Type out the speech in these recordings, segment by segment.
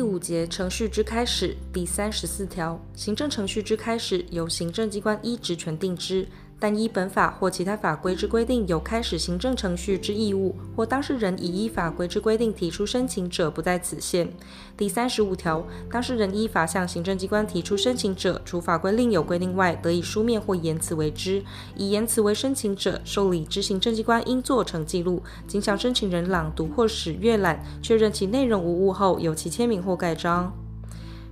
第五节程序之开始第三十四条，行政程序之开始由行政机关依职权定之。但依本法或其他法规之规定有开始行政程序之义务，或当事人已依法规之规定提出申请者，不在此限。第三十五条，当事人依法向行政机关提出申请者，除法规另有规定外，得以书面或言辞为之。以言辞为申请者，受理之行政机关应做成记录，经向申请人朗读或使阅览，确认其内容无误后，由其签名或盖章。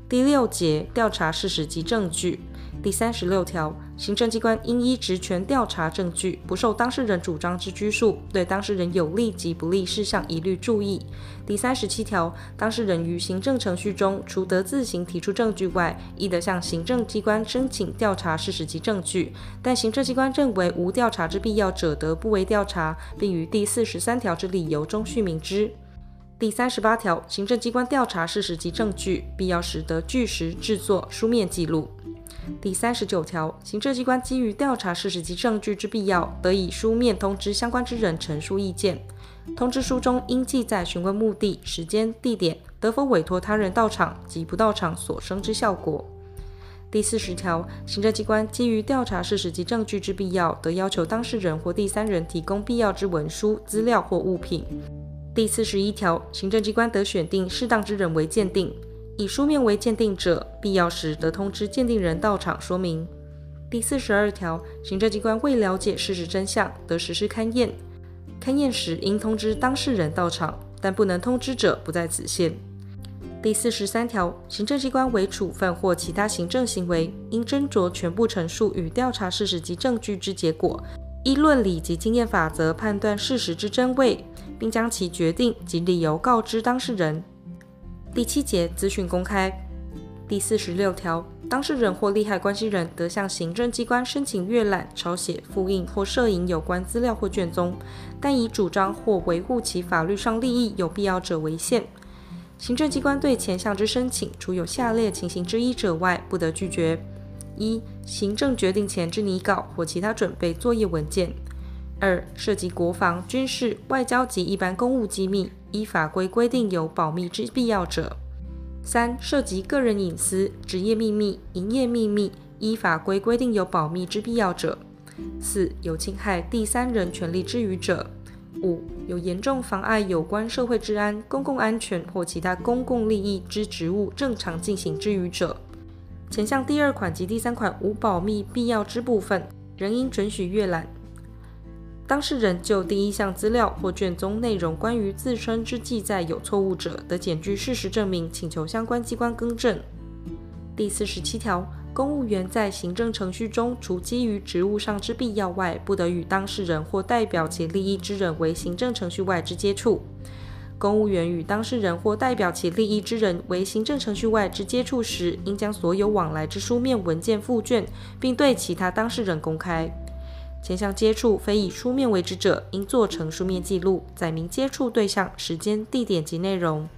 第六节，调查事实及证据。第三十六条，行政机关应依职权调查证据，不受当事人主张之拘束，对当事人有利及不利事项一律注意。第三十七条，当事人于行政程序中，除得自行提出证据外，亦得向行政机关申请调查事实及证据。但行政机关认为无调查之必要者，得不为调查，并于第四十三条之理由中叙明之。第三十八条，行政机关调查事实及证据，必要时得据实制作书面记录。第三十九条，行政机关基于调查事实及证据之必要，得以书面通知相关之人陈述意见。通知书中应记载询问目的、时间、地点，得否委托他人到场及不到场所生之效果。第四十条，行政机关基于调查事实及证据之必要，得要求当事人或第三人提供必要之文书、资料或物品。第四十一条，行政机关得选定适当之人为鉴定。以书面为鉴定者，必要时得通知鉴定人到场说明。第四十二条，行政机关为了解事实真相，得实施勘验。勘验时应通知当事人到场，但不能通知者不在此限。第四十三条，行政机关为处分或其他行政行为，应斟酌全部陈述与调查事实及证据之结果，依论理及经验法则判断事实之真伪，并将其决定及理由告知当事人。第七节资讯公开。第四十六条，当事人或利害关系人得向行政机关申请阅览、抄写、复印或摄影有关资料或卷宗，但以主张或维护其法律上利益有必要者为限。行政机关对前项之申请，除有下列情形之一者外，不得拒绝：一、行政决定前之拟稿或其他准备作业文件；二、涉及国防、军事、外交及一般公务机密。依法规规定有保密之必要者；三、涉及个人隐私、职业秘密、营业秘密，依法规规定有保密之必要者；四、有侵害第三人权利之余者；五、有严重妨碍有关社会治安、公共安全或其他公共利益之职务正常进行之余者。前项第二款及第三款无保密必要之部分，仍应准许阅览。当事人就第一项资料或卷宗内容关于自身之记载有错误者，的检具事实证明，请求相关机关更正。第四十七条，公务员在行政程序中，除基于职务上之必要外，不得与当事人或代表其利益之人为行政程序外之接触。公务员与当事人或代表其利益之人为行政程序外之接触时，应将所有往来之书面文件附卷，并对其他当事人公开。前项接触非以书面为之者，应做成书面记录，载明接触对象、时间、地点及内容。